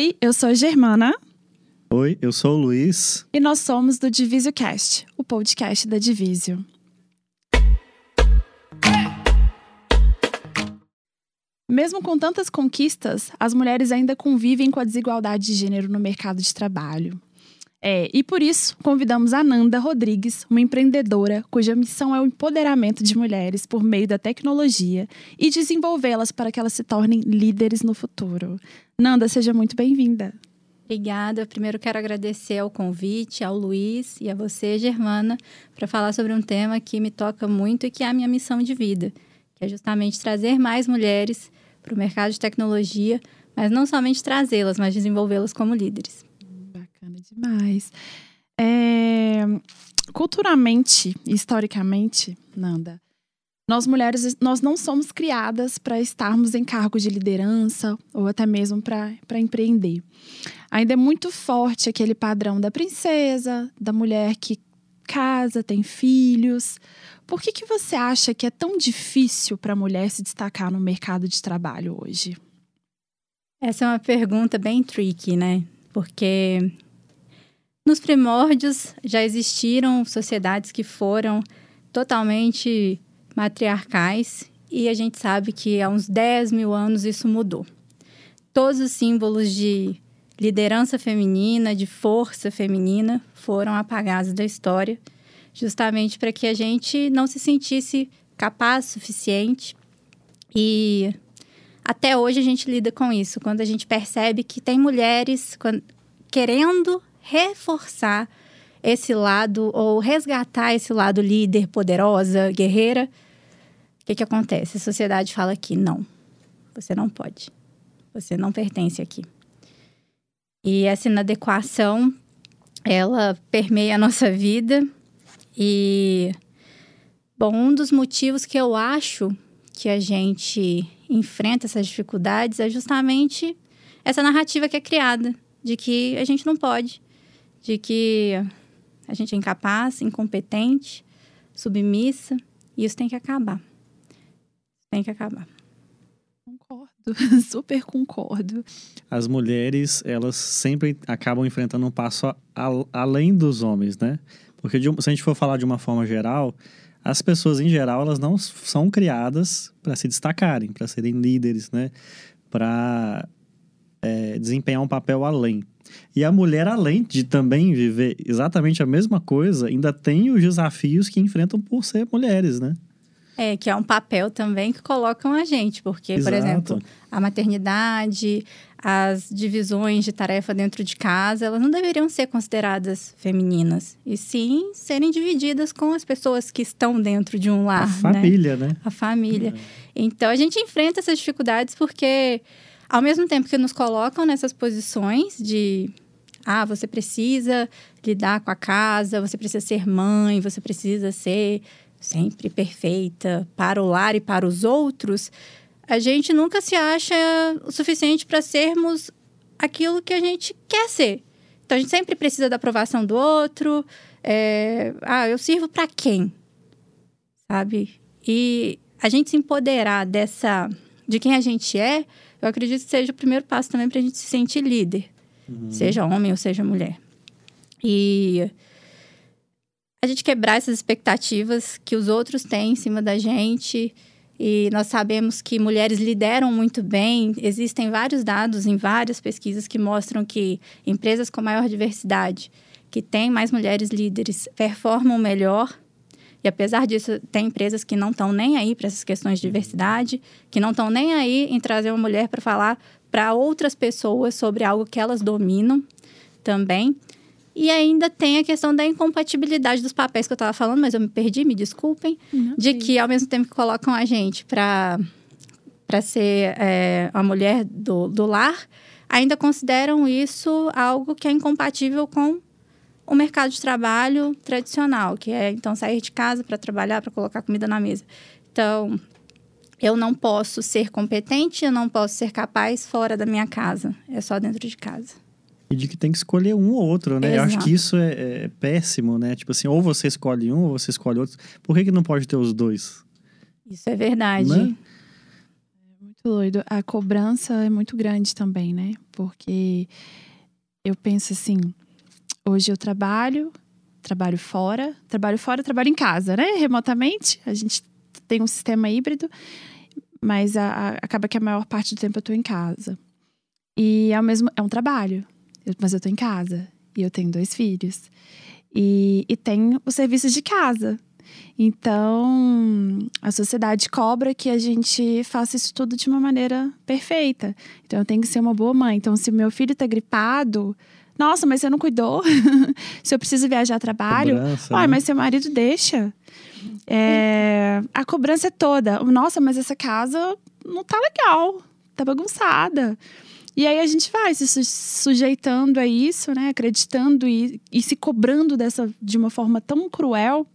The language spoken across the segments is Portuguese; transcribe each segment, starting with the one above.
Oi, eu sou a Germana. Oi, eu sou o Luiz. E nós somos do Divisio Cast, o podcast da Divisio. Mesmo com tantas conquistas, as mulheres ainda convivem com a desigualdade de gênero no mercado de trabalho. É, e por isso, convidamos a Nanda Rodrigues, uma empreendedora cuja missão é o empoderamento de mulheres por meio da tecnologia e desenvolvê-las para que elas se tornem líderes no futuro. Nanda, seja muito bem-vinda. Obrigada. Primeiro quero agradecer ao convite, ao Luiz e a você, Germana, para falar sobre um tema que me toca muito e que é a minha missão de vida, que é justamente trazer mais mulheres para o mercado de tecnologia, mas não somente trazê-las, mas desenvolvê-las como líderes. Demais. É, culturalmente, historicamente, Nanda, nós mulheres nós não somos criadas para estarmos em cargos de liderança ou até mesmo para empreender. Ainda é muito forte aquele padrão da princesa, da mulher que casa, tem filhos. Por que, que você acha que é tão difícil para a mulher se destacar no mercado de trabalho hoje? Essa é uma pergunta bem tricky, né? Porque nos primórdios já existiram sociedades que foram totalmente matriarcais e a gente sabe que há uns 10 mil anos isso mudou. Todos os símbolos de liderança feminina, de força feminina, foram apagados da história, justamente para que a gente não se sentisse capaz suficiente. E até hoje a gente lida com isso, quando a gente percebe que tem mulheres querendo reforçar esse lado ou resgatar esse lado líder, poderosa, guerreira. O que, que acontece? A sociedade fala que não, você não pode, você não pertence aqui. E essa inadequação, ela permeia a nossa vida. E, bom, um dos motivos que eu acho que a gente enfrenta essas dificuldades é justamente essa narrativa que é criada de que a gente não pode, de que a gente é incapaz, incompetente, submissa, e isso tem que acabar. Tem que acabar. super concordo. As mulheres, elas sempre acabam enfrentando um passo a, a, além dos homens, né? Porque de, se a gente for falar de uma forma geral, as pessoas em geral, elas não são criadas para se destacarem, para serem líderes, né? Para é, desempenhar um papel além. E a mulher, além de também viver exatamente a mesma coisa, ainda tem os desafios que enfrentam por ser mulheres, né? É, que é um papel também que colocam a gente, porque, Exato. por exemplo, a maternidade, as divisões de tarefa dentro de casa, elas não deveriam ser consideradas femininas, e sim serem divididas com as pessoas que estão dentro de um lar. A família, né? né? A família. É. Então, a gente enfrenta essas dificuldades porque, ao mesmo tempo que nos colocam nessas posições de ah, você precisa lidar com a casa, você precisa ser mãe, você precisa ser sempre perfeita para o lar e para os outros, a gente nunca se acha o suficiente para sermos aquilo que a gente quer ser. Então a gente sempre precisa da aprovação do outro. É, ah, eu sirvo para quem? Sabe? E a gente se empoderar dessa de quem a gente é, eu acredito que seja o primeiro passo também para a gente se sentir líder, uhum. seja homem ou seja mulher. E a gente quebrar essas expectativas que os outros têm em cima da gente. E nós sabemos que mulheres lideram muito bem. Existem vários dados em várias pesquisas que mostram que empresas com maior diversidade, que têm mais mulheres líderes, performam melhor. E apesar disso, tem empresas que não estão nem aí para essas questões de diversidade, que não estão nem aí em trazer uma mulher para falar para outras pessoas sobre algo que elas dominam também. E ainda tem a questão da incompatibilidade dos papéis que eu estava falando, mas eu me perdi, me desculpem. Não, de que, ao mesmo tempo que colocam a gente para ser é, a mulher do, do lar, ainda consideram isso algo que é incompatível com o mercado de trabalho tradicional, que é então sair de casa para trabalhar, para colocar comida na mesa. Então, eu não posso ser competente, eu não posso ser capaz fora da minha casa, é só dentro de casa. E de que tem que escolher um ou outro, né? Exato. Eu acho que isso é, é, péssimo, né? Tipo assim, ou você escolhe um ou você escolhe outro. Por que, que não pode ter os dois? Isso é verdade. Né? Muito doido. A cobrança é muito grande também, né? Porque eu penso assim, hoje eu trabalho, trabalho fora, trabalho fora, trabalho em casa, né? Remotamente. A gente tem um sistema híbrido, mas a, a, acaba que a maior parte do tempo eu tô em casa. E é o mesmo, é um trabalho, eu, mas eu tô em casa e eu tenho dois filhos. E, e tem os serviços de casa. Então, a sociedade cobra que a gente faça isso tudo de uma maneira perfeita. Então, eu tenho que ser uma boa mãe. Então, se meu filho tá gripado, nossa, mas você não cuidou? se eu preciso viajar a trabalho, Cobrança, Ai, né? mas seu marido deixa. É, a cobrança é toda. Nossa, mas essa casa não tá legal, tá bagunçada. E aí a gente vai se su- sujeitando a isso, né? Acreditando e, e se cobrando dessa de uma forma tão cruel.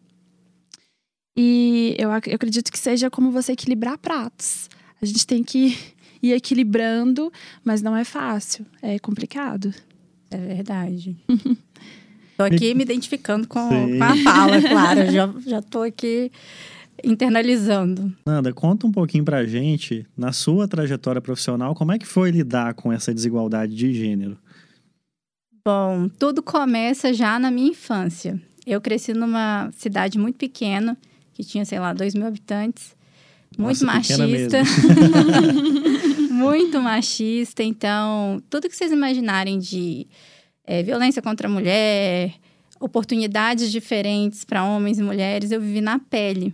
E eu, eu acredito que seja como você equilibrar pratos. A gente tem que ir equilibrando, mas não é fácil, é complicado. É verdade. tô aqui me identificando com, com a fala, claro. Já, já tô aqui internalizando. Nanda, conta um pouquinho pra gente, na sua trajetória profissional, como é que foi lidar com essa desigualdade de gênero? Bom, tudo começa já na minha infância. Eu cresci numa cidade muito pequena, que tinha, sei lá, 2 mil habitantes. Muito Nossa, machista. muito machista. Então, tudo que vocês imaginarem de eh, violência contra a mulher, oportunidades diferentes para homens e mulheres, eu vivi na pele.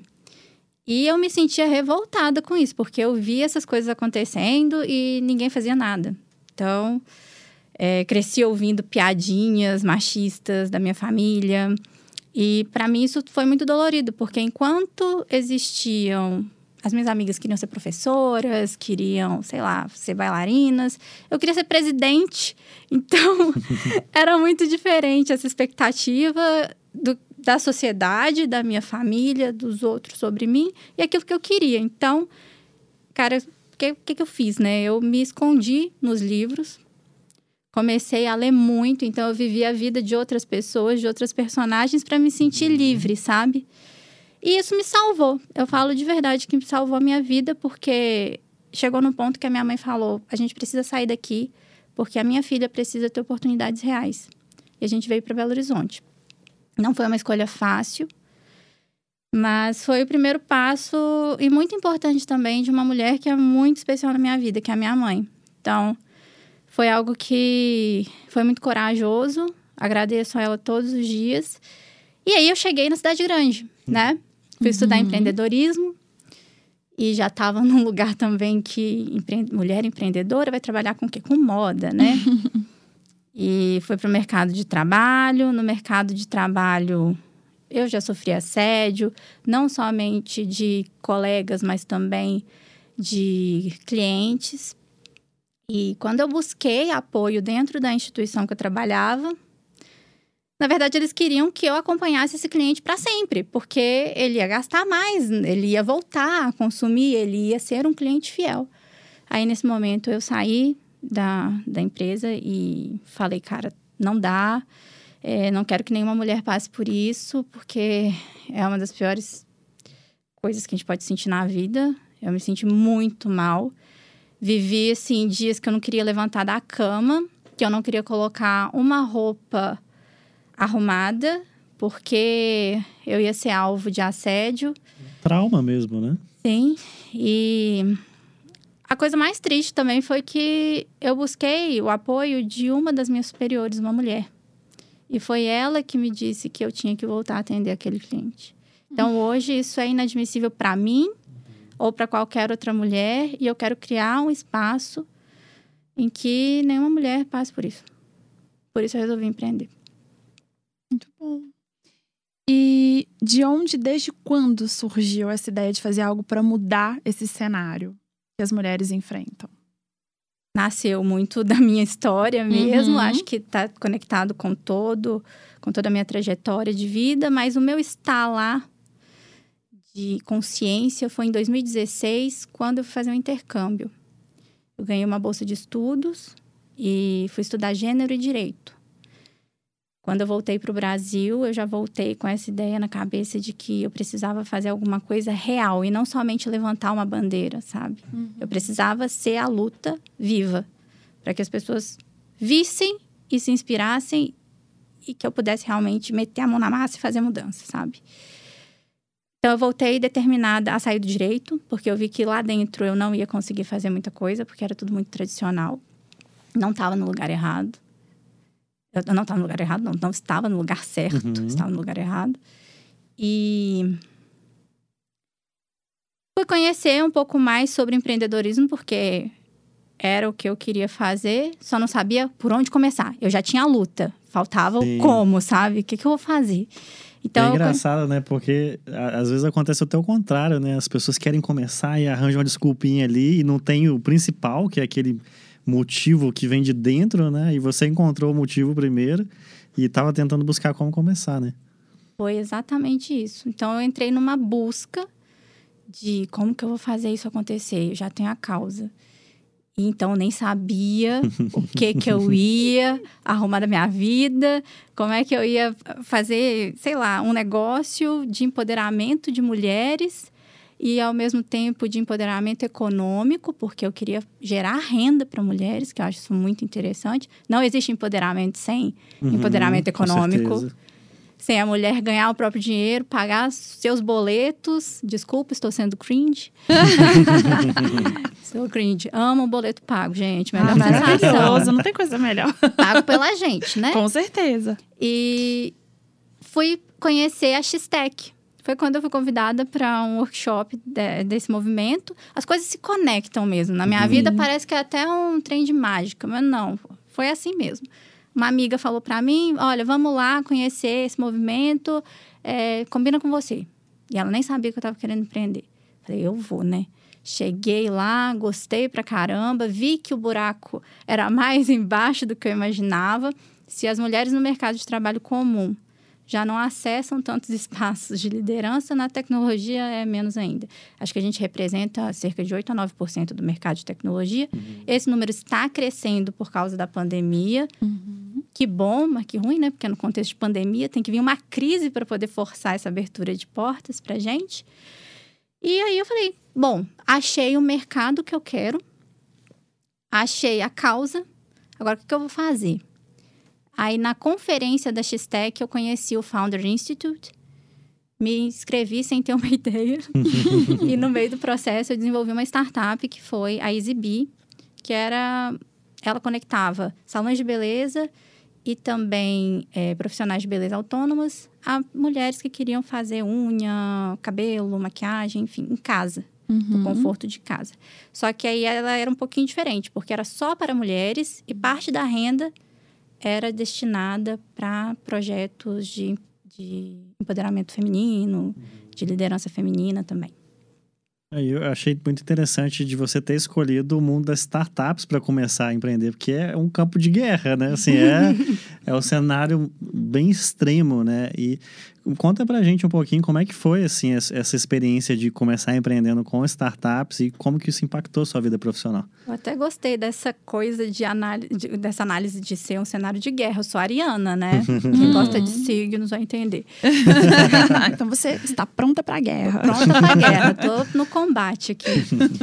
E eu me sentia revoltada com isso, porque eu via essas coisas acontecendo e ninguém fazia nada. Então, é, cresci ouvindo piadinhas machistas da minha família. E para mim isso foi muito dolorido, porque enquanto existiam. As minhas amigas queriam ser professoras, queriam, sei lá, ser bailarinas. Eu queria ser presidente. Então, era muito diferente essa expectativa do- da sociedade, da minha família, dos outros sobre mim e aquilo que eu queria. Então, cara, o que, que, que eu fiz, né? Eu me escondi nos livros, comecei a ler muito, então eu vivi a vida de outras pessoas, de outras personagens para me sentir livre, sabe? E isso me salvou. Eu falo de verdade que me salvou a minha vida porque chegou no ponto que a minha mãe falou: "A gente precisa sair daqui porque a minha filha precisa ter oportunidades reais". E a gente veio para Belo Horizonte. Não foi uma escolha fácil, mas foi o primeiro passo e muito importante também de uma mulher que é muito especial na minha vida, que é a minha mãe. Então, foi algo que foi muito corajoso. Agradeço a ela todos os dias. E aí eu cheguei na cidade grande, né? Fui estudar Uhum. empreendedorismo e já estava num lugar também que empre- mulher empreendedora vai trabalhar com o quê? Com moda, né? e fui para o mercado de trabalho. No mercado de trabalho eu já sofri assédio, não somente de colegas, mas também de clientes. E quando eu busquei apoio dentro da instituição que eu trabalhava, na verdade eles queriam que eu acompanhasse esse cliente para sempre, porque ele ia gastar mais, ele ia voltar a consumir, ele ia ser um cliente fiel. Aí nesse momento eu saí da, da empresa e falei, cara, não dá, é, não quero que nenhuma mulher passe por isso, porque é uma das piores coisas que a gente pode sentir na vida. Eu me senti muito mal. Vivi, assim, dias que eu não queria levantar da cama, que eu não queria colocar uma roupa arrumada, porque eu ia ser alvo de assédio. Trauma mesmo, né? Sim, e a coisa mais triste também foi que eu busquei o apoio de uma das minhas superiores, uma mulher. E foi ela que me disse que eu tinha que voltar a atender aquele cliente. Então, hoje, isso é inadmissível para mim ou para qualquer outra mulher, e eu quero criar um espaço em que nenhuma mulher passe por isso. Por isso, eu resolvi empreender. Muito bom. E de onde, desde quando surgiu essa ideia de fazer algo para mudar esse cenário que as mulheres enfrentam? nasceu muito da minha história mesmo. Uhum. Acho que está conectado com todo, com toda a minha trajetória de vida, mas o meu estar lá de consciência foi em 2016, quando eu fui fazer um intercâmbio. Eu ganhei uma bolsa de estudos e fui estudar gênero e direito. Quando eu voltei para o Brasil, eu já voltei com essa ideia na cabeça de que eu precisava fazer alguma coisa real e não somente levantar uma bandeira, sabe? Uhum. Eu precisava ser a luta viva para que as pessoas vissem e se inspirassem e que eu pudesse realmente meter a mão na massa e fazer mudança, sabe? Então eu voltei determinada a sair do direito, porque eu vi que lá dentro eu não ia conseguir fazer muita coisa, porque era tudo muito tradicional. Não estava no lugar errado. Eu não estava no lugar errado, não, não estava no lugar certo, uhum. estava no lugar errado. E fui conhecer um pouco mais sobre empreendedorismo, porque era o que eu queria fazer, só não sabia por onde começar. Eu já tinha a luta, faltava Sim. o como, sabe? O que, que eu vou fazer? Então, é engraçado, eu... né? Porque às vezes acontece até o contrário, né? As pessoas querem começar e arranjam uma desculpinha ali e não tem o principal, que é aquele motivo que vem de dentro, né? E você encontrou o motivo primeiro e estava tentando buscar como começar, né? Foi exatamente isso. Então eu entrei numa busca de como que eu vou fazer isso acontecer. Eu já tenho a causa. Então, nem sabia o que que eu ia arrumar da minha vida, como é que eu ia fazer, sei lá, um negócio de empoderamento de mulheres e, ao mesmo tempo, de empoderamento econômico, porque eu queria gerar renda para mulheres, que eu acho isso muito interessante. Não existe empoderamento sem uhum, empoderamento econômico sem a mulher ganhar o próprio dinheiro, pagar seus boletos. Desculpa, estou sendo cringe. Sou cringe. Amo o boleto pago, gente. Melhor ah, maravilhoso, não tem coisa melhor. Pago pela gente, né? Com certeza. E fui conhecer a X-Tech. Foi quando eu fui convidada para um workshop de, desse movimento. As coisas se conectam mesmo. Na minha uhum. vida parece que é até um trem de mágica, mas não. Foi assim mesmo uma amiga falou para mim: olha, vamos lá conhecer esse movimento, é, combina com você. E ela nem sabia que eu estava querendo empreender. Falei, eu vou, né? Cheguei lá, gostei pra caramba, vi que o buraco era mais embaixo do que eu imaginava. Se as mulheres no mercado de trabalho comum já não acessam tantos espaços de liderança, na tecnologia é menos ainda. Acho que a gente representa cerca de 8 a 9% do mercado de tecnologia. Uhum. Esse número está crescendo por causa da pandemia. Uhum. Que bom, mas que ruim, né? Porque no contexto de pandemia tem que vir uma crise para poder forçar essa abertura de portas para gente. E aí eu falei: bom, achei o mercado que eu quero, achei a causa, agora o que eu vou fazer? Aí, na conferência da X-Tech, eu conheci o Founder Institute. Me inscrevi sem ter uma ideia. e no meio do processo, eu desenvolvi uma startup que foi a EasyBee, que era... Ela conectava salões de beleza e também é, profissionais de beleza autônomas a mulheres que queriam fazer unha, cabelo, maquiagem, enfim, em casa. Uhum. No conforto de casa. Só que aí ela era um pouquinho diferente, porque era só para mulheres e parte da renda era destinada para projetos de, de empoderamento feminino, de liderança feminina também. Eu achei muito interessante de você ter escolhido o mundo das startups para começar a empreender, porque é um campo de guerra, né? Assim, é, é um cenário bem extremo, né? E Conta pra gente um pouquinho como é que foi, assim, essa experiência de começar empreendendo com startups e como que isso impactou sua vida profissional. Eu até gostei dessa coisa de análise, de, dessa análise de ser um cenário de guerra. Eu sou ariana, né? Quem gosta de signos vai entender. então você está pronta pra guerra. Tô pronta pra guerra. Tô no combate aqui.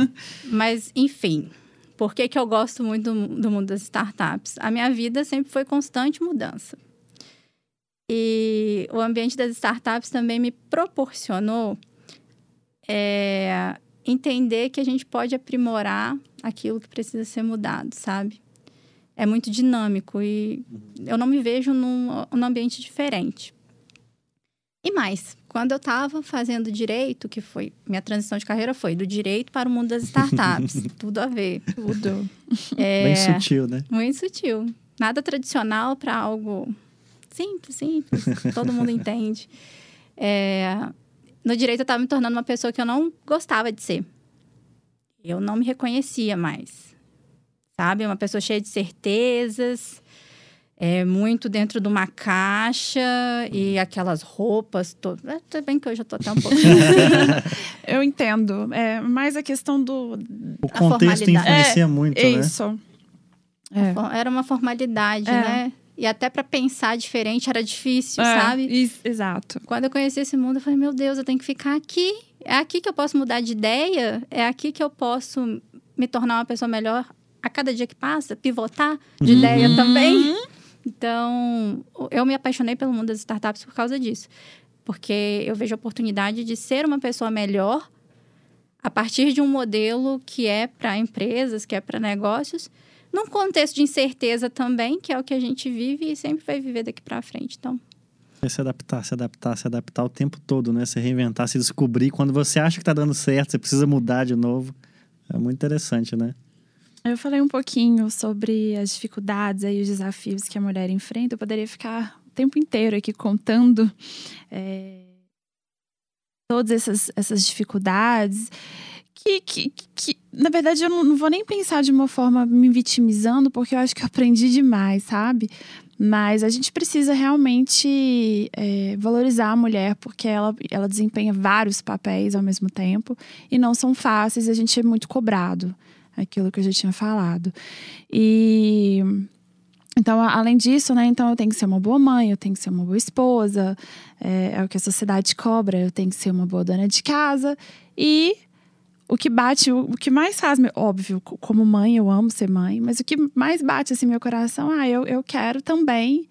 Mas, enfim... Por que, que eu gosto muito do, do mundo das startups? A minha vida sempre foi constante mudança. E o ambiente das startups também me proporcionou é, entender que a gente pode aprimorar aquilo que precisa ser mudado, sabe? É muito dinâmico e eu não me vejo num, num ambiente diferente. E mais, quando eu estava fazendo direito, que foi minha transição de carreira foi do direito para o mundo das startups, tudo a ver, tudo. É, Bem sutil, né? Muito sutil. Nada tradicional para algo Simples, simples. Todo mundo entende. É, no direito, eu estava me tornando uma pessoa que eu não gostava de ser. Eu não me reconhecia mais. Sabe? Uma pessoa cheia de certezas, é, muito dentro de uma caixa e aquelas roupas. To... É, tudo bem que hoje eu tô até um pouquinho assim. eu entendo. É mais a questão do. O contexto influencia é, muito, né? Isso. É. Era uma formalidade, é. né? e até para pensar diferente era difícil, É, sabe? isso, exato. Quando eu conheci esse mundo, eu falei, meu Deus, eu tenho que ficar aqui. É aqui que eu posso mudar de ideia, é aqui que eu posso me tornar uma pessoa melhor a cada dia que passa, pivotar de Uhum. ideia também. Então, eu me apaixonei pelo mundo das startups por causa disso. Porque eu vejo a oportunidade de ser uma pessoa melhor a partir de um modelo que é para empresas, que é para negócios, num contexto de incerteza também, que é o que a gente vive e sempre vai viver daqui para frente. Então, É se adaptar, se adaptar, se adaptar o tempo todo, né? Se reinventar, se descobrir. Quando você acha que tá dando certo, você precisa mudar de novo. É muito interessante, né? Eu falei um pouquinho sobre as dificuldades e os desafios que a mulher enfrenta. Eu poderia ficar o tempo inteiro aqui contando é, todas essas, essas dificuldades. Que, que, que, na verdade, eu não, vou nem pensar de uma forma me vitimizando, porque eu acho que eu aprendi demais, sabe? Mas a gente precisa realmente é, valorizar a mulher, porque ela, ela desempenha vários papéis ao mesmo tempo e não são fáceis, a gente é muito cobrado aquilo que eu já tinha falado. E então, além disso, né, então eu tenho que ser uma boa mãe, eu tenho que ser uma boa esposa, é, é o que a sociedade cobra, eu tenho que ser uma boa dona de casa. E o que bate, o, que mais faz, óbvio, co- como mãe, eu amo ser mãe, mas o que mais bate assim meu coração, ah, eu, eu quero também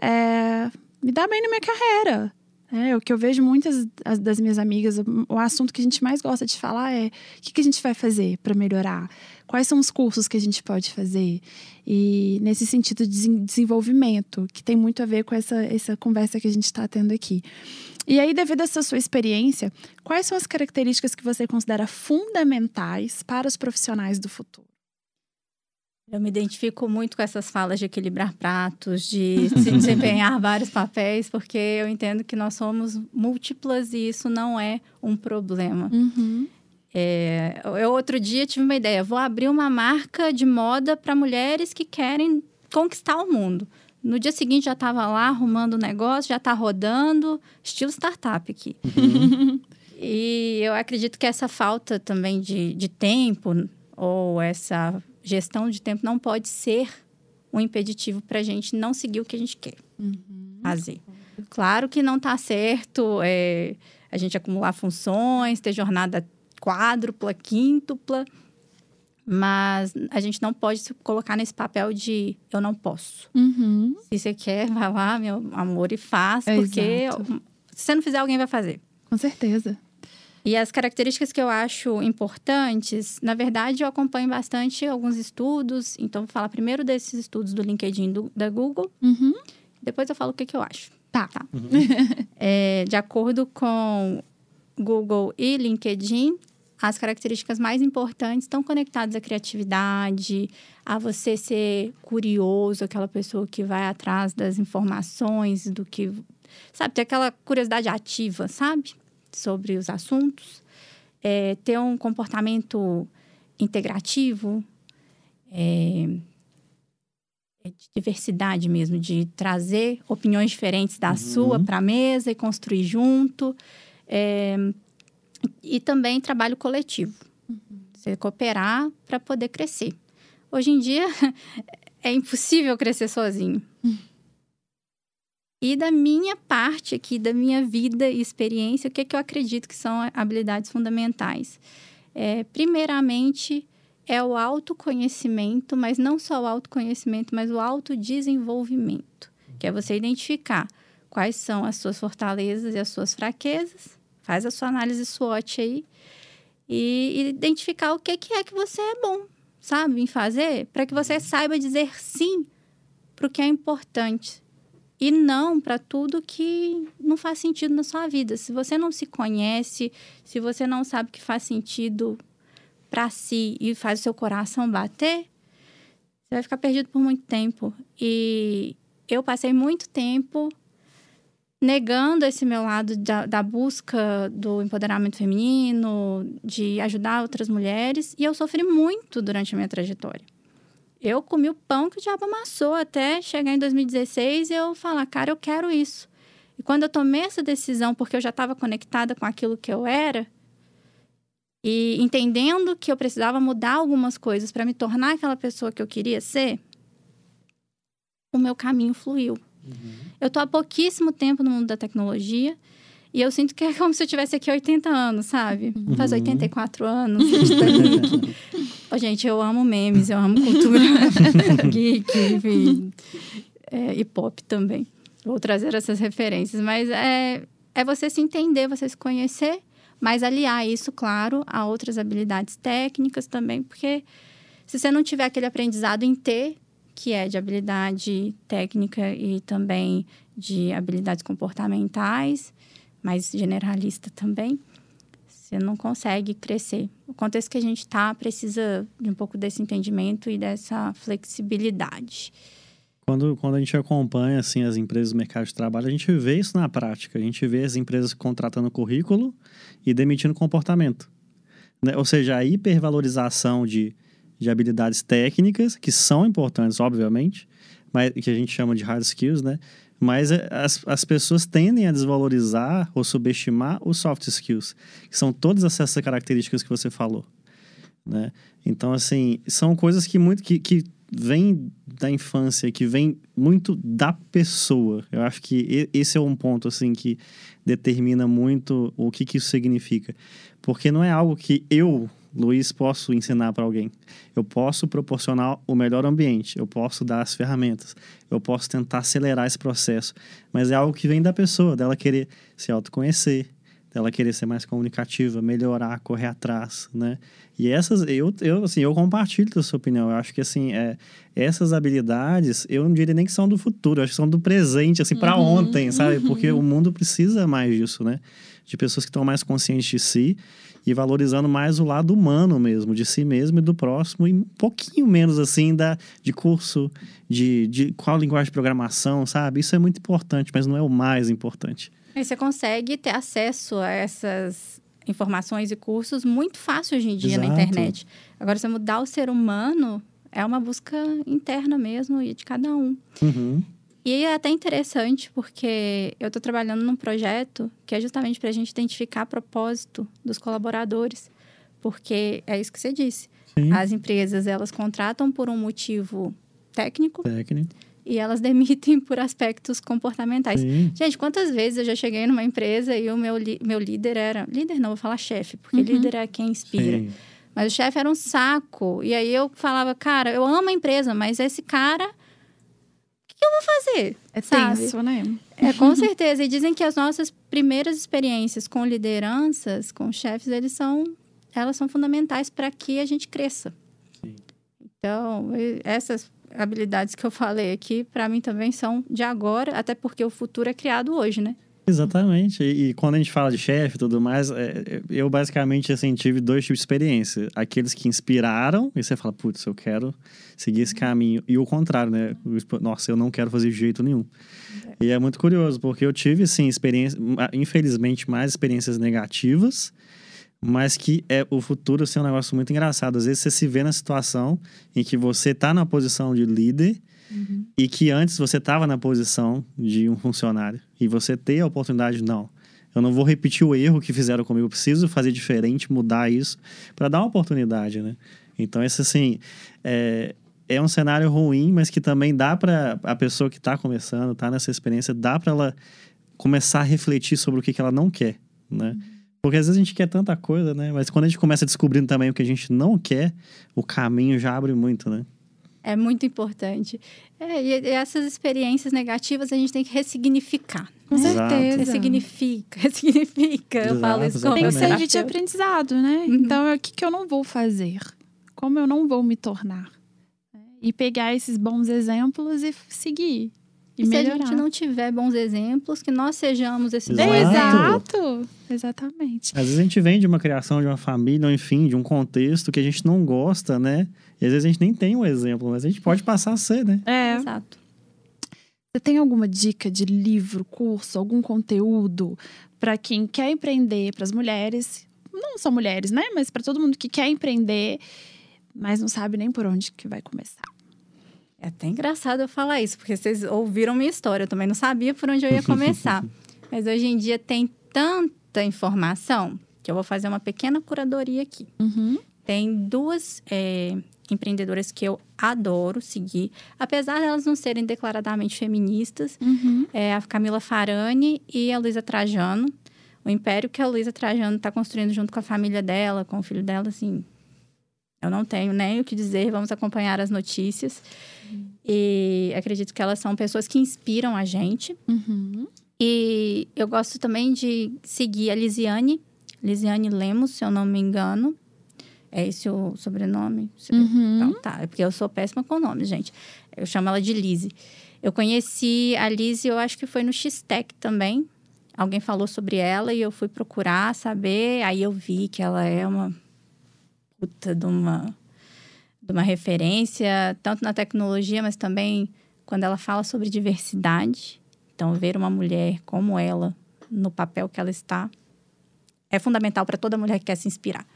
é, me dar bem na minha carreira. É, o que eu vejo muitas as- das minhas amigas, o, assunto que a gente mais gosta de falar é o que, que a gente vai fazer para melhorar? Quais são os cursos que a gente pode fazer? E nesse sentido de desen- desenvolvimento, que tem muito a ver com essa, essa conversa que a gente está tendo aqui. E aí, devido a essa sua experiência, quais são as características que você considera fundamentais para os profissionais do futuro? Eu me identifico muito com essas falas de equilibrar pratos, de se desempenhar vários papéis, porque eu entendo que nós somos múltiplas e isso não é um problema. É, eu outro dia tive uma ideia, vou abrir uma marca de moda para mulheres que querem conquistar o mundo. No dia seguinte já estava lá arrumando o negócio, já está rodando, estilo startup aqui. E eu acredito que essa falta também de, de tempo, ou essa gestão de tempo, não pode ser um impeditivo para a gente não seguir o que a gente quer fazer. Claro que não está certo é, a gente acumular funções, ter jornada quádrupla, quíntupla, mas a gente não pode se colocar nesse papel de eu não posso. Uhum. Se você quer, vai lá, meu amor, e faz, É, porque exato. se você não fizer, alguém vai fazer. Com certeza. E as características que eu acho importantes, na verdade, eu acompanho bastante alguns estudos. Então, vou falar primeiro desses estudos do LinkedIn do- da Google, Uhum. depois eu falo o que, que eu acho. Tá. É, de acordo com Google e LinkedIn, as características mais importantes estão conectadas à criatividade, a você ser curioso, aquela pessoa que vai atrás das informações, do que. Sabe, ter aquela curiosidade ativa, sabe? Sobre os assuntos. É, ter um comportamento integrativo. É, é de diversidade mesmo, de trazer opiniões diferentes da sua para a mesa e construir junto. É, e também trabalho coletivo. Você cooperar para poder crescer. Hoje em dia, é impossível crescer sozinho. E da minha parte aqui, da minha vida e experiência, o que, é que eu acredito que são habilidades fundamentais? É, primeiramente, é o autoconhecimento, mas não só o autoconhecimento, mas o autodesenvolvimento, que é você identificar quais são as suas fortalezas e as suas fraquezas, faz a sua análise SWOT aí e, identificar o que, que é que você é bom, sabe, em fazer, para que você saiba dizer sim para o que é importante e não para tudo que não faz sentido na sua vida. Se você não se conhece, se você não sabe que faz sentido para si e faz o seu coração bater, você vai ficar perdido por muito tempo. E eu passei muito tempo negando esse meu lado da, da busca do empoderamento feminino, de ajudar outras mulheres, e eu sofri muito durante a minha trajetória. Eu comi o pão que o diabo amassou até chegar em 2016 e eu falar, cara, eu quero isso. E quando eu tomei essa decisão, porque eu já estava conectada com aquilo que eu era, e entendendo que eu precisava mudar algumas coisas para me tornar aquela pessoa que eu queria ser, o meu caminho fluiu. Eu tô há pouquíssimo tempo no mundo da tecnologia. E eu sinto que é como se eu tivesse aqui 80 anos, sabe? Faz 84 anos. Ô, gente, eu amo memes, eu amo cultura geek, enfim. É, e pop também. Vou trazer essas referências. Mas é, é você se entender, você se conhecer, mas aliar isso, claro, a outras habilidades técnicas também, porque se você não tiver aquele aprendizado em ter, que é de habilidade técnica e também de habilidades comportamentais, mais generalista também, você não consegue crescer. O contexto que a gente está precisa de um pouco desse entendimento e dessa flexibilidade. Quando, quando a gente acompanha assim, as empresas do mercado de trabalho, a gente vê isso na prática. A gente vê as empresas contratando currículo e demitindo comportamento. Né? Ou seja, a hipervalorização de, de habilidades técnicas, que são importantes, obviamente, mas que a gente chama de hard skills, né? Mas é, as, as pessoas tendem a desvalorizar ou subestimar os soft skills, que são todas essas características que você falou, né? Então, assim, são coisas que muito que, que vem da infância, que vem muito da pessoa. Eu acho que esse é um ponto assim que determina muito o que, que isso significa, porque não é algo que eu Luiz, posso ensinar para alguém. Eu posso proporcionar o melhor ambiente, eu posso dar as ferramentas, eu posso tentar acelerar esse processo, mas é algo que vem da pessoa, dela querer se autoconhecer, dela querer ser mais comunicativa, melhorar, correr atrás, né? E essas, eu, eu, assim, eu compartilho da sua opinião. Eu acho que, assim, é, essas habilidades, eu não diria nem que são do futuro, eu acho que são do presente, assim, para uhum, ontem, sabe? Uhum. Porque o mundo precisa mais disso, né? De pessoas que estão mais conscientes de si e valorizando mais o lado humano mesmo, de si mesmo e do próximo, e um pouquinho menos assim da, de curso, de, de qual linguagem de programação, sabe? Isso é muito importante, mas não é o mais importante. E você consegue ter acesso a essas informações e cursos muito fácil hoje em dia Exato. na internet. Agora, se mudar o ser humano, é uma busca interna mesmo e de cada um. Uhum. E é até interessante porque eu estou trabalhando num projeto que é justamente para a gente identificar propósito dos colaboradores, porque é isso que você disse. Sim. As empresas elas contratam por um motivo técnico, técnico. e elas demitem por aspectos comportamentais. Sim. Gente, quantas vezes eu já cheguei numa empresa e o meu, meu líder era líder não vou falar chefe, porque uhum. líder é quem inspira. Sim. Mas o chefe era um saco. E aí eu falava, cara, eu amo a empresa, mas esse cara vou fazer? É tenso, né? É, com certeza. E dizem que as nossas primeiras experiências com lideranças, com chefes, eles são, elas são fundamentais para que a gente cresça. Sim. Então, essas habilidades que eu falei aqui, para mim também são de agora, até porque o futuro é criado hoje, né? Exatamente. E, e, quando a gente fala de chefe e tudo mais, é, eu basicamente assim, tive dois tipos de experiência. Aqueles que inspiraram, e você fala, putz, eu quero seguir esse caminho. E o contrário, né? Nossa, eu não quero fazer de jeito nenhum. É. E é muito curioso, porque eu tive, sim, experiência, infelizmente, mais experiências negativas, mas que é o futuro assim, é um negócio muito engraçado. Às vezes você se vê na situação em que você está na posição de líder Uhum. E que antes você estava na posição de um funcionário. E você ter a oportunidade, não. Eu não vou repetir o erro que fizeram comigo. Eu preciso fazer diferente, mudar isso, para dar uma oportunidade, né? Então, esse, assim, é, é um cenário ruim, mas que também dá para a pessoa que está começando, está nessa experiência, dá para ela começar a refletir sobre o que, que ela não quer, né? Uhum. Porque às vezes a gente quer tanta coisa, né? Mas quando a gente começa descobrindo também o que a gente não quer, o caminho já abre muito, né? É muito importante. É, e essas experiências negativas a gente tem que ressignificar. Com né? certeza. Ressignifica, ressignifica. Exato, eu falo isso como Tem que ser de aprendizado, né? Uhum. Então, o que, que eu não vou fazer? Como eu não vou me tornar? E pegar esses bons exemplos e seguir. E, e se a gente não tiver bons exemplos, que nós sejamos esse Exato. Exato, exatamente. Às vezes a gente vem de uma criação de uma família, ou enfim, de um contexto que a gente não gosta, né? E às vezes a gente nem tem um exemplo, mas a gente pode passar a ser, né? É. Exato. Você tem alguma dica de livro, curso, algum conteúdo para quem quer empreender, para as mulheres, não só mulheres, né? Mas para todo mundo que quer empreender, mas não sabe nem por onde que vai começar. É até engraçado eu falar isso, porque vocês ouviram minha história, eu também não sabia por onde eu ia começar. mas hoje em dia tem tanta informação que eu vou fazer uma pequena curadoria aqui. Uhum. Tem duas é, empreendedoras que eu adoro seguir, apesar de elas não serem declaradamente feministas, Uhum. é a Camila Farani e a Luísa Trajano. O império que a Luísa Trajano está construindo junto com a família dela, com o filho dela, assim, eu não tenho nem o que dizer, vamos acompanhar as notícias. E acredito que elas são pessoas que inspiram a gente. Uhum. E eu gosto também de seguir a Lisiane, Lisiane Lemos, se eu não me engano. É esse o sobrenome? Uhum. Então tá, é porque eu sou péssima com nomes, gente. Eu chamo ela de Lise. Eu conheci a Lise, eu acho que foi no X-Tech também. Alguém falou sobre ela e eu fui procurar saber. Aí eu vi que ela é uma puta de uma, de uma referência, tanto na tecnologia, mas também quando ela fala sobre diversidade. Então, ver uma mulher como ela, no papel que ela está, é fundamental para toda mulher que quer se inspirar.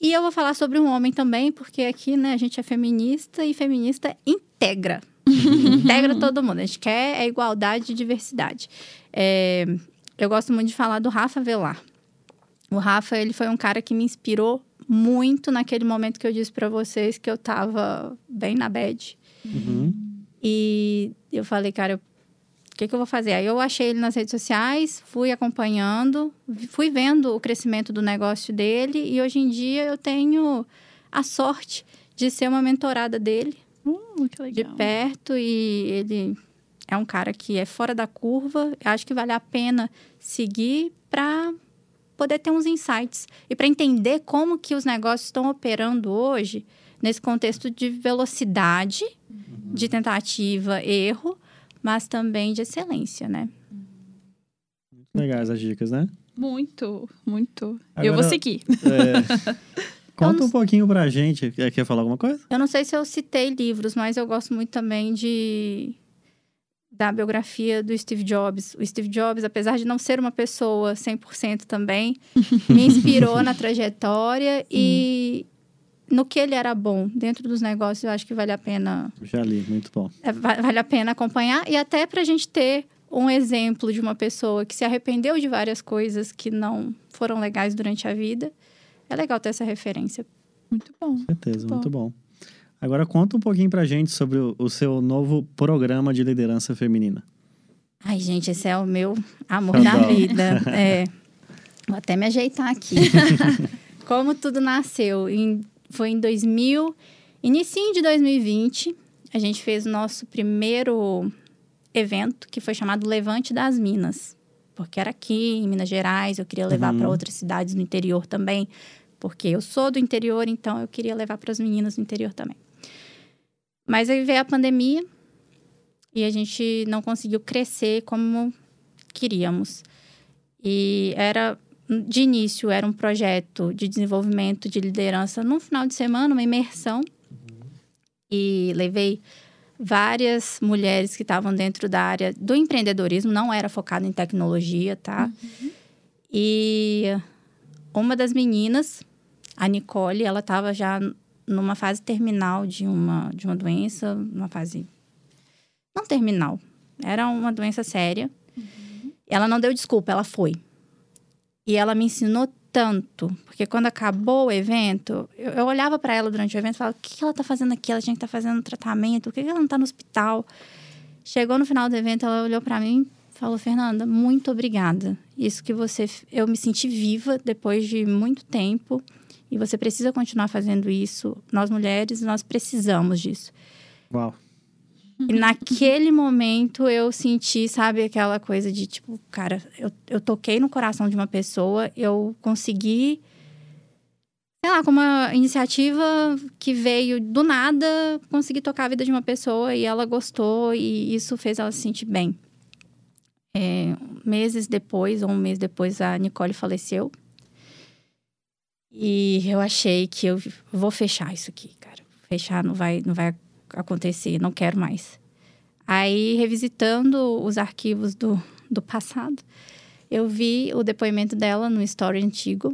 E eu vou falar sobre um homem também, porque aqui, né, a gente é feminista e feminista integra. integra todo mundo. A gente quer é igualdade e diversidade. É, eu gosto muito de falar do Rafa Velar. O Rafa, ele foi um cara que me inspirou muito naquele momento que eu disse para vocês que eu tava bem na bad. Uhum. E eu falei, cara, o que, que eu vou fazer? Aí eu achei ele nas redes sociais, fui acompanhando, fui vendo o crescimento do negócio dele e hoje em dia eu tenho a sorte de ser uma mentorada dele Uh, que de perto e ele é um cara que é fora da curva. Acho que vale a pena seguir para poder ter uns insights e para entender como que os negócios estão operando hoje nesse contexto de velocidade, de tentativa, erro, mas também de excelência, né? Legais as dicas, né? Muito, muito. eu Agora- vou seguir. É. Conta não- um pouquinho pra gente. Quer falar alguma coisa? Eu não sei se eu citei livros, mas eu gosto muito também de da biografia do Steve Jobs. O Steve Jobs, apesar de não ser uma pessoa 100% também, me inspirou na trajetória e no que ele era bom dentro dos negócios, eu acho que vale a pena Já li, muito bom. é, va- vale a pena acompanhar e até pra gente ter um exemplo de uma pessoa que se arrependeu de várias coisas que não foram legais durante a vida. É legal ter essa referência. Muito bom. Certeza, Bom. muito bom. Agora conta um pouquinho pra gente sobre o, o seu novo programa de liderança feminina. Ai, gente, esse é o meu amor Tá da vida. É. Vou até me ajeitar aqui. Como tudo nasceu? Em- foi em 2000, inicinho de 2020, a gente fez o nosso primeiro evento, que foi chamado Levante das Minas. Porque era aqui, em Minas Gerais, eu queria levar Uhum. para outras cidades no interior também. Porque eu sou do interior, então eu queria levar para as meninas do interior também. Mas aí veio a pandemia e a gente não conseguiu crescer como queríamos. E era de início era um projeto de desenvolvimento de liderança num final de semana, uma imersão. E levei várias mulheres que estavam dentro da área do empreendedorismo, não era focado em tecnologia, tá? E uma das meninas, a Nicole, ela estava já numa fase terminal de uma, de uma doença, uma fase não terminal, era uma doença séria. Ela não deu desculpa, ela foi. E ela me ensinou tanto, porque quando acabou o evento, eu, eu olhava para ela durante o evento e falava: o que ela tá fazendo aqui? Ela tinha que estar fazendo tratamento, por que que ela não tá no hospital? Chegou no final do evento, ela olhou para mim e falou: Fernanda, muito obrigada. Isso que você. Eu me senti viva depois de muito tempo e você precisa continuar fazendo isso. Nós mulheres, nós precisamos disso. Uau. E naquele momento eu senti, sabe, aquela coisa de tipo, cara, eu, eu toquei no coração de uma pessoa, eu consegui, sei lá, com uma iniciativa que veio do nada, consegui tocar a vida de uma pessoa e ela gostou e isso fez ela se sentir bem. É, meses depois, ou um mês depois, a Nicole faleceu. E eu achei que eu vou fechar isso aqui, cara. Fechar não vai, não vai acontecer, não quero mais. Aí, revisitando os arquivos do, do passado, eu vi o depoimento dela no story antigo.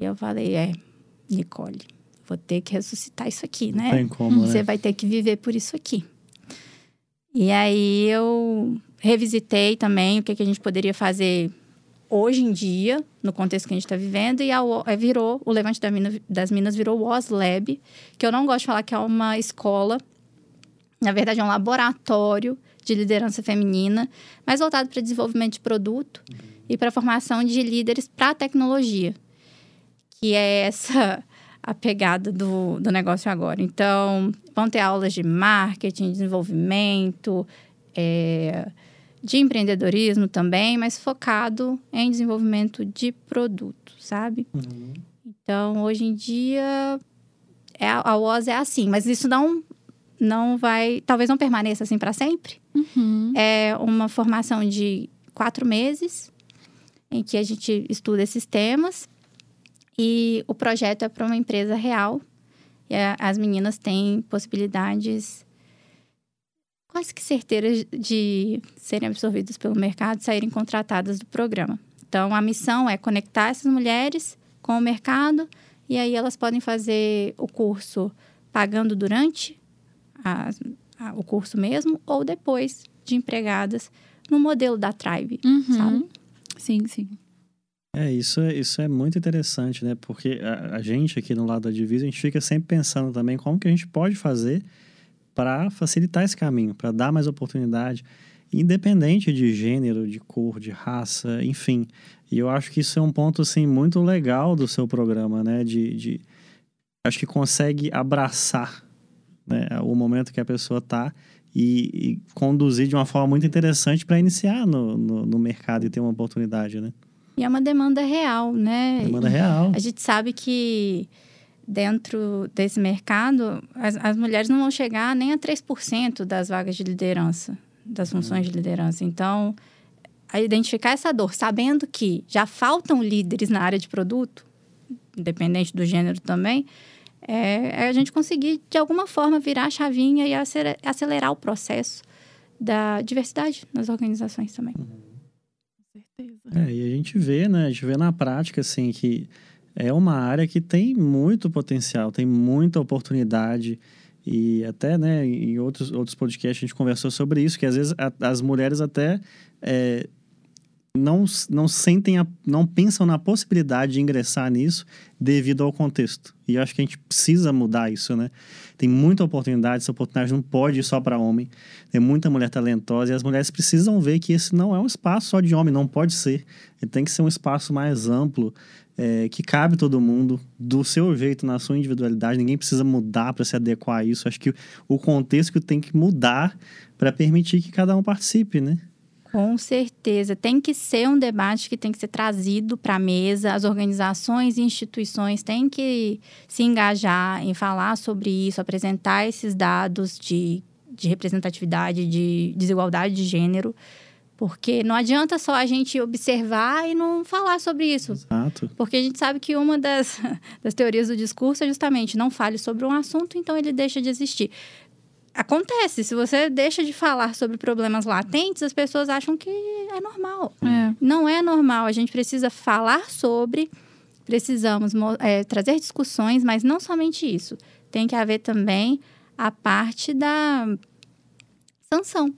E eu falei, é, Nicole, vou ter que ressuscitar isso aqui, né? Tem como, Você né? vai ter que viver por isso aqui. E aí eu revisitei também o que, que a gente poderia fazer hoje em dia, no contexto que a gente está vivendo, e a, é, virou, o Levante da Mina, das Minas virou o OSLab, que eu não gosto de falar que é uma escola, na verdade é um laboratório de liderança feminina, mais voltado para desenvolvimento de produto uhum. e para formação de líderes para a tecnologia, que é essa a pegada do, do negócio agora. Então, vão ter aulas de marketing, desenvolvimento, é, de empreendedorismo também, mas focado em desenvolvimento de produto, sabe? Uhum. Então, hoje em dia, é, a UOS é assim, mas isso não, não vai. Talvez não permaneça assim para sempre. Uhum. É uma formação de quatro meses, em que a gente estuda esses temas. E o projeto é para uma empresa real. E a, as meninas têm possibilidades quase que certeiras de serem absorvidas pelo mercado e saírem contratadas do programa. Então, a missão é conectar essas mulheres com o mercado e aí elas podem fazer o curso pagando durante a, a, o curso mesmo ou depois de empregadas no modelo da Tribe, uhum. sabe? Sim, sim. É, isso é, isso é muito interessante, né? Porque a, a gente aqui no lado da divisa, a gente fica sempre pensando também como que a gente pode fazer para facilitar esse caminho, para dar mais oportunidade, independente de gênero, de cor, de raça, enfim. E eu acho que isso é um ponto assim muito legal do seu programa, né? De, de acho que consegue abraçar né, o momento que a pessoa está e, e, conduzir de uma forma muito interessante para iniciar no, no, no, mercado e ter uma oportunidade, né? E é uma demanda real, né? Demanda real. A gente sabe que dentro desse mercado, as, as mulheres não vão chegar nem a 3% das vagas de liderança, das funções de liderança. Então, a identificar essa dor, sabendo que já faltam líderes na área de produto, independente do gênero também, é, é a gente conseguir, de alguma forma, virar a chavinha e acelerar o processo da diversidade nas organizações também. Com certeza. É, e a gente vê, né? A gente vê na prática, assim, que é uma área que tem muito potencial, tem muita oportunidade. E até, né, em outros, outros podcasts a gente conversou sobre isso, que às vezes a, as mulheres até é, não, não sentem, a, não pensam na possibilidade de ingressar nisso devido ao contexto. E eu acho que a gente precisa mudar isso, né? Tem muita oportunidade, essa oportunidade não pode ir só para homem. Tem muita mulher talentosa e as mulheres precisam ver que esse não é um espaço só de homem, não pode ser. Ele tem que ser um espaço mais amplo, é, que cabe todo mundo, do seu jeito, na sua individualidade. Ninguém precisa mudar para se adequar a isso. Acho que o contexto tem que mudar para permitir que cada um participe, né? Com certeza. Tem que ser um debate que tem que ser trazido para a mesa. As organizações e instituições têm que se engajar em falar sobre isso, apresentar esses dados de, de representatividade, de desigualdade de gênero porque não adianta só a gente observar e não falar sobre isso. Exato. Porque a gente sabe que uma das, das teorias do discurso é justamente não fale sobre um assunto, então ele deixa de existir. Acontece, se você deixa de falar sobre problemas latentes, as pessoas acham que é normal. É. Não é normal. A gente precisa falar sobre, precisamos é, trazer discussões, mas não somente isso. Tem que haver também a parte da sanção.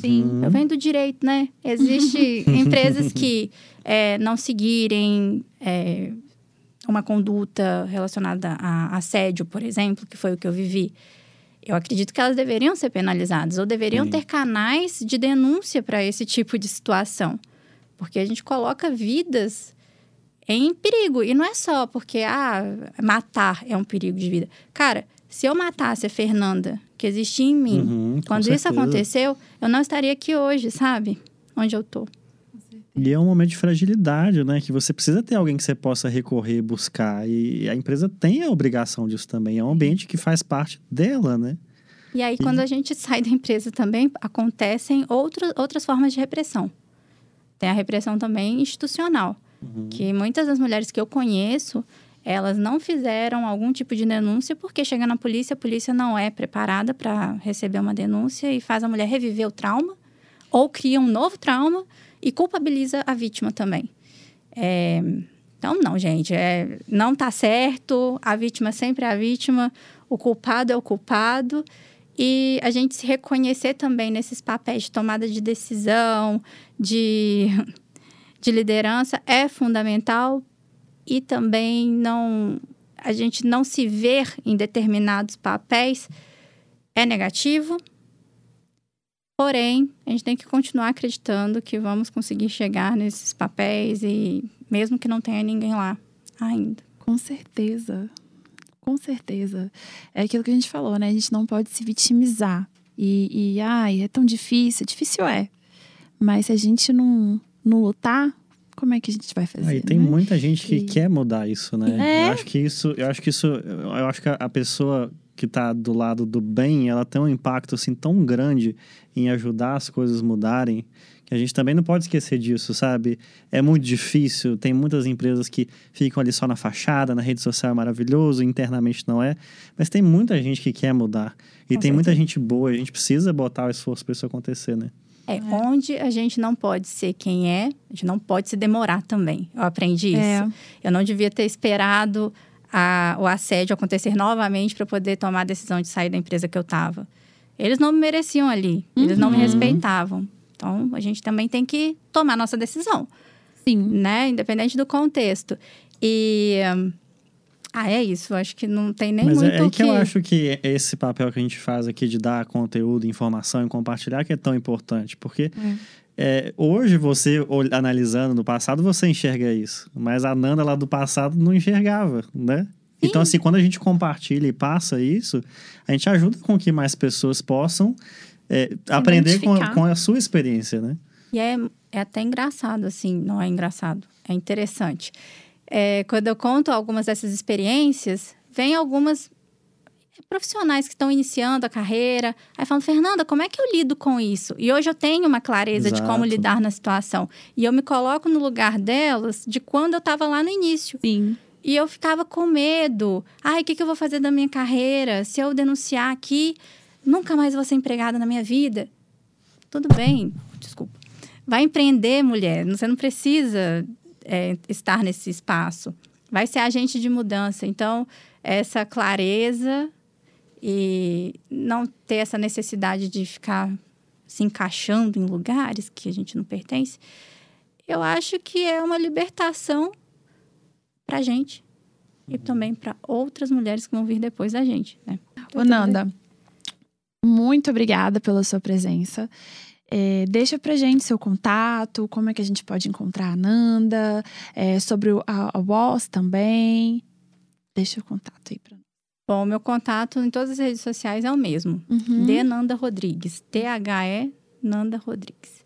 Sim, uhum. eu venho do direito, né? Existem empresas que é, não seguirem é, uma conduta relacionada a assédio, por exemplo, que foi o que eu vivi. Eu acredito que elas deveriam ser penalizadas ou deveriam Sim. ter canais de denúncia para esse tipo de situação. Porque a gente coloca vidas em perigo. E não é só porque, ah, matar é um perigo de vida. Cara, se eu matasse a Fernanda, que existia em mim, uhum, quando isso aconteceu, eu não estaria aqui hoje, sabe? Onde eu tô. E é um momento de fragilidade, né? Que você precisa ter alguém que você possa recorrer, buscar. E a empresa tem a obrigação disso também. É um ambiente que faz parte dela, né? E aí, e... quando a gente sai da empresa também, acontecem outro, outras formas de repressão. Tem a repressão também institucional. Uhum. Que muitas das mulheres que eu conheço, elas não fizeram algum tipo de denúncia porque chega na polícia, a polícia não é preparada para receber uma denúncia e faz a mulher reviver o trauma ou cria um novo trauma e culpabiliza a vítima também. É, então, não, gente, é, não tá certo, a vítima sempre é a vítima, o culpado é o culpado. E a gente se reconhecer também nesses papéis de tomada de decisão, de de liderança é fundamental e também não a gente não se ver em determinados papéis é negativo. Porém, a gente tem que continuar acreditando que vamos conseguir chegar nesses papéis e mesmo que não tenha ninguém lá ainda. Com certeza. Com certeza. É aquilo que a gente falou, né? A gente não pode se vitimizar. E, e ai, é tão difícil. Difícil é. Mas se a gente não, não lutar, como é que a gente vai fazer? Aí tem né? muita gente que E- quer mudar isso, né? É. Eu acho que isso, eu acho que isso, eu acho que a- pessoa que tá do lado do bem, ela tem um impacto assim tão grande em ajudar as coisas mudarem, que a gente também não pode esquecer disso, sabe? É muito difícil, tem muitas empresas que ficam ali só na fachada, na rede social é maravilhoso, internamente não é, mas tem muita gente que quer mudar. E Com tem muita certeza. gente boa, a gente precisa botar o esforço para isso acontecer, né? É, onde a gente não pode ser quem é, a gente não pode se demorar também. Eu aprendi isso. É. Eu não devia ter esperado a- o assédio acontecer novamente para poder tomar a decisão de sair da empresa que eu estava. Eles não me mereciam ali, eles não me Uhum. respeitavam. Então, a gente também tem que tomar nossa decisão, Sim. né? Independente do contexto. E. hum, Ah, é isso. Acho que não tem nem Mas muito é aí o que eu acho que esse papel que a gente faz aqui de dar conteúdo, informação e compartilhar que é tão importante. Porque é, hoje você, analisando no passado, você enxerga isso. Mas a Nanda lá do passado não enxergava, né? Então, assim, quando a gente compartilha e passa isso, a gente ajuda com que mais pessoas possam é, aprender com, com a sua experiência, né? E é, é até engraçado, assim, não é engraçado, é interessante. É, quando eu conto algumas dessas experiências, vem algumas profissionais que estão iniciando a carreira, aí falam, Fernanda, como é que eu lido com isso? E hoje eu tenho uma clareza de como Exato. lidar na situação. E eu me coloco no lugar delas de quando eu estava lá no início. Sim. E eu ficava com medo. Ai, o que, que eu vou fazer da minha carreira? Se eu denunciar aqui, nunca mais vou ser empregada na minha vida. Tudo bem, desculpa. Vai empreender, mulher. Você não precisa é, estar nesse espaço. Vai ser agente de mudança. Então, essa clareza e não ter essa necessidade de ficar se encaixando em lugares que a gente não pertence, eu acho que é uma libertação para a gente e também para outras mulheres que vão vir depois da gente, né? Ô, Nanda, muito obrigada pela sua presença. É, deixa pra gente seu contato, como é que a gente pode encontrar a Nanda, é, sobre o- a, a Voz também. Deixa o contato aí pra nós. Bom, meu contato em todas as redes sociais é o mesmo. Uhum. De Nanda Rodrigues. T-H-E Nanda Rodrigues.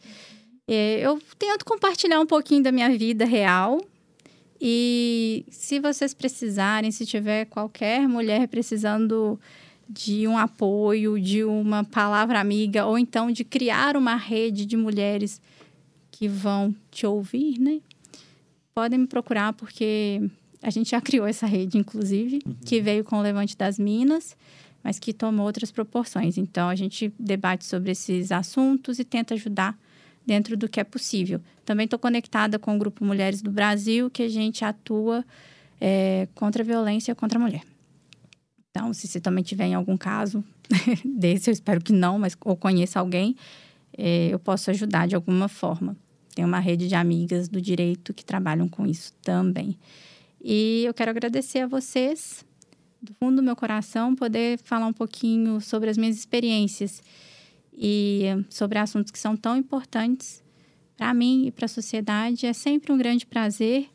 É, eu tento compartilhar um pouquinho da minha vida real. E se vocês precisarem, se tiver qualquer mulher precisando de um apoio, de uma palavra amiga, ou então de criar uma rede de mulheres que vão te ouvir, né? Podem me procurar, porque a gente já criou essa rede, inclusive, que veio com o Levante das Minas mas que tomou outras proporções. Então, a gente debate sobre esses assuntos e tenta ajudar dentro do que é possível. Também estou conectada com o Grupo Mulheres do Brasil, que a gente atua é, contra a violência contra a mulher. Então, se você também tiver em algum caso desse, eu espero que não, mas ou conheça alguém, é, eu posso ajudar de alguma forma. Tem uma rede de amigas do direito que trabalham com isso também. E eu quero agradecer a vocês do fundo do meu coração, poder falar um pouquinho sobre as minhas experiências e sobre assuntos que são tão importantes para mim e para a sociedade. É sempre um grande prazer.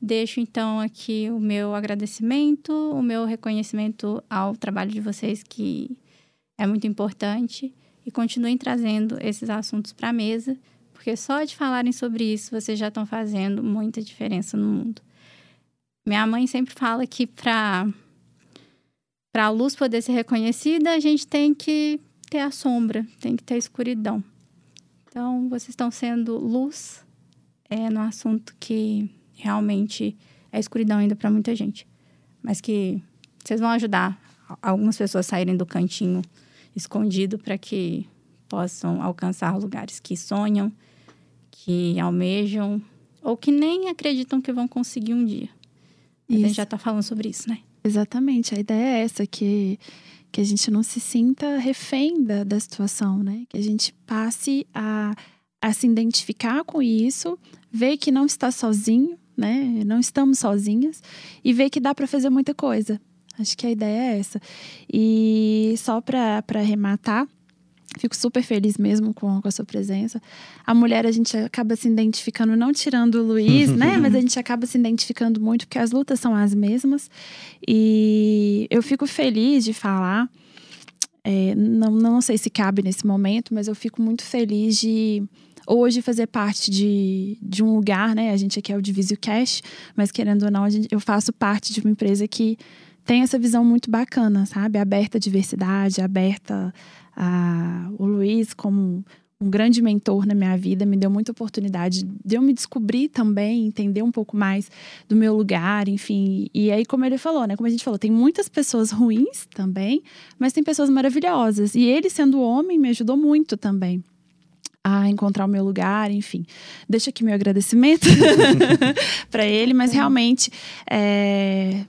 Deixo então aqui o meu agradecimento, o meu reconhecimento ao trabalho de vocês, que é muito importante, e continuem trazendo esses assuntos para a mesa, porque só de falarem sobre isso vocês já estão fazendo muita diferença no mundo. Minha mãe sempre fala que para a luz poder ser reconhecida, a gente tem que ter a sombra, tem que ter a escuridão. Então, vocês estão sendo luz é, no assunto que realmente é escuridão ainda para muita gente. Mas que vocês vão ajudar algumas pessoas a saírem do cantinho escondido para que possam alcançar lugares que sonham, que almejam ou que nem acreditam que vão conseguir um dia. A gente já está falando sobre isso, né? Exatamente, a ideia é essa, que, que a gente não se sinta refém da, da situação, né? Que a gente passe a, a se identificar com isso, ver que não está sozinho, né? Não estamos sozinhas e ver que dá para fazer muita coisa. Acho que a ideia é essa. E só para arrematar, fico super feliz mesmo com, com, a sua presença. A mulher, a gente acaba se identificando, não tirando o Luiz, né? Mas a gente acaba se identificando muito, porque as lutas são as mesmas. E eu fico feliz de falar. É, não, não sei se cabe nesse momento, mas eu fico muito feliz de hoje fazer parte de, de um lugar, né? A gente aqui é o Divisio Cash, mas querendo ou não, gente, eu faço parte de uma empresa que tem essa visão muito bacana, sabe? Aberta à diversidade, aberta a o Luiz como um grande mentor na minha vida, me deu muita oportunidade de eu me descobrir também, entender um pouco mais do meu lugar, enfim. E aí, como ele falou, né? Como a gente falou, tem muitas pessoas ruins também, mas tem pessoas maravilhosas. E ele, sendo homem, me ajudou muito também a encontrar o meu lugar, enfim. Deixa aqui meu agradecimento para ele, mas realmente, é,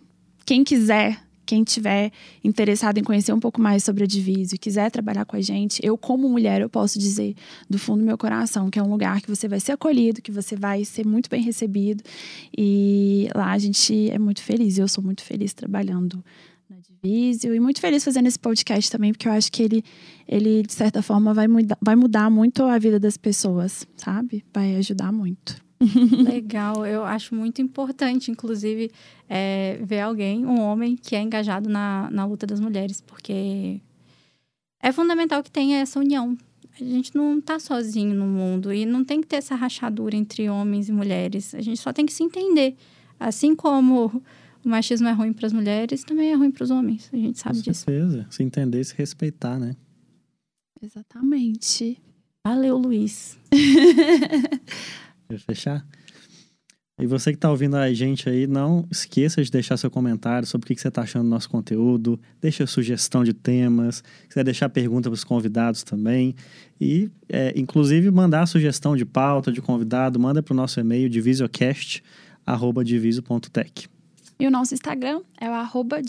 quem quiser, quem tiver interessado em conhecer um pouco mais sobre a Diviso e quiser trabalhar com a gente, eu como mulher, eu posso dizer do fundo do meu coração que é um lugar que você vai ser acolhido, que você vai ser muito bem recebido e lá a gente é muito feliz, eu sou muito feliz trabalhando na Divisio e muito feliz fazendo esse podcast também, porque eu acho que ele, ele de certa forma, vai mudar, vai mudar muito a vida das pessoas, sabe? Vai ajudar muito. Legal, eu acho muito importante, inclusive, é, ver alguém, um homem, que é engajado na, na luta das mulheres, porque é fundamental que tenha essa união. A gente não está sozinho no mundo e não tem que ter essa rachadura entre homens e mulheres. A gente só tem que se entender. Assim como o machismo é ruim para as mulheres, também é ruim para os homens. A gente sabe Com disso. certeza. Se entender e se respeitar, né? Exatamente. Valeu, Luiz. Quer fechar? E você que está ouvindo a gente aí, não esqueça de deixar seu comentário sobre o que você está achando do nosso conteúdo. Deixa sugestão de temas. quiser deixar pergunta para os convidados também. E, é, inclusive, mandar sugestão de pauta, de convidado, manda para o nosso e-mail divisocast.diviso.tech. E o nosso Instagram é o arroba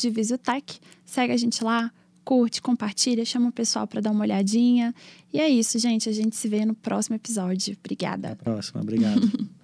Segue a gente lá, curte, compartilha, chama o pessoal para dar uma olhadinha. E é isso, gente. A gente se vê no próximo episódio. Obrigada. Até a próxima. Obrigado.